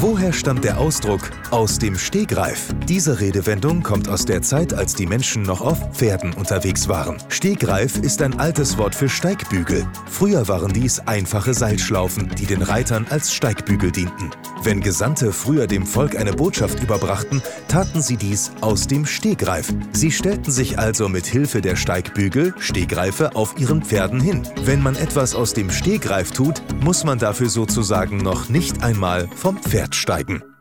Woher stammt der Ausdruck aus dem Stegreif? Diese Redewendung kommt aus der Zeit, als die Menschen noch auf Pferden unterwegs waren. Stegreif ist ein altes Wort für Steigbügel. Früher waren dies einfache Seilschlaufen, die den Reitern als Steigbügel dienten. Wenn Gesandte früher dem Volk eine Botschaft überbrachten, taten sie dies aus dem Stegreif. Sie stellten sich also mit Hilfe der Steigbügel, Stegreife, auf ihren Pferden hin. Wenn man etwas aus dem Stegreif tut, muss man dafür sozusagen noch nicht einmal vom Pferd steigen.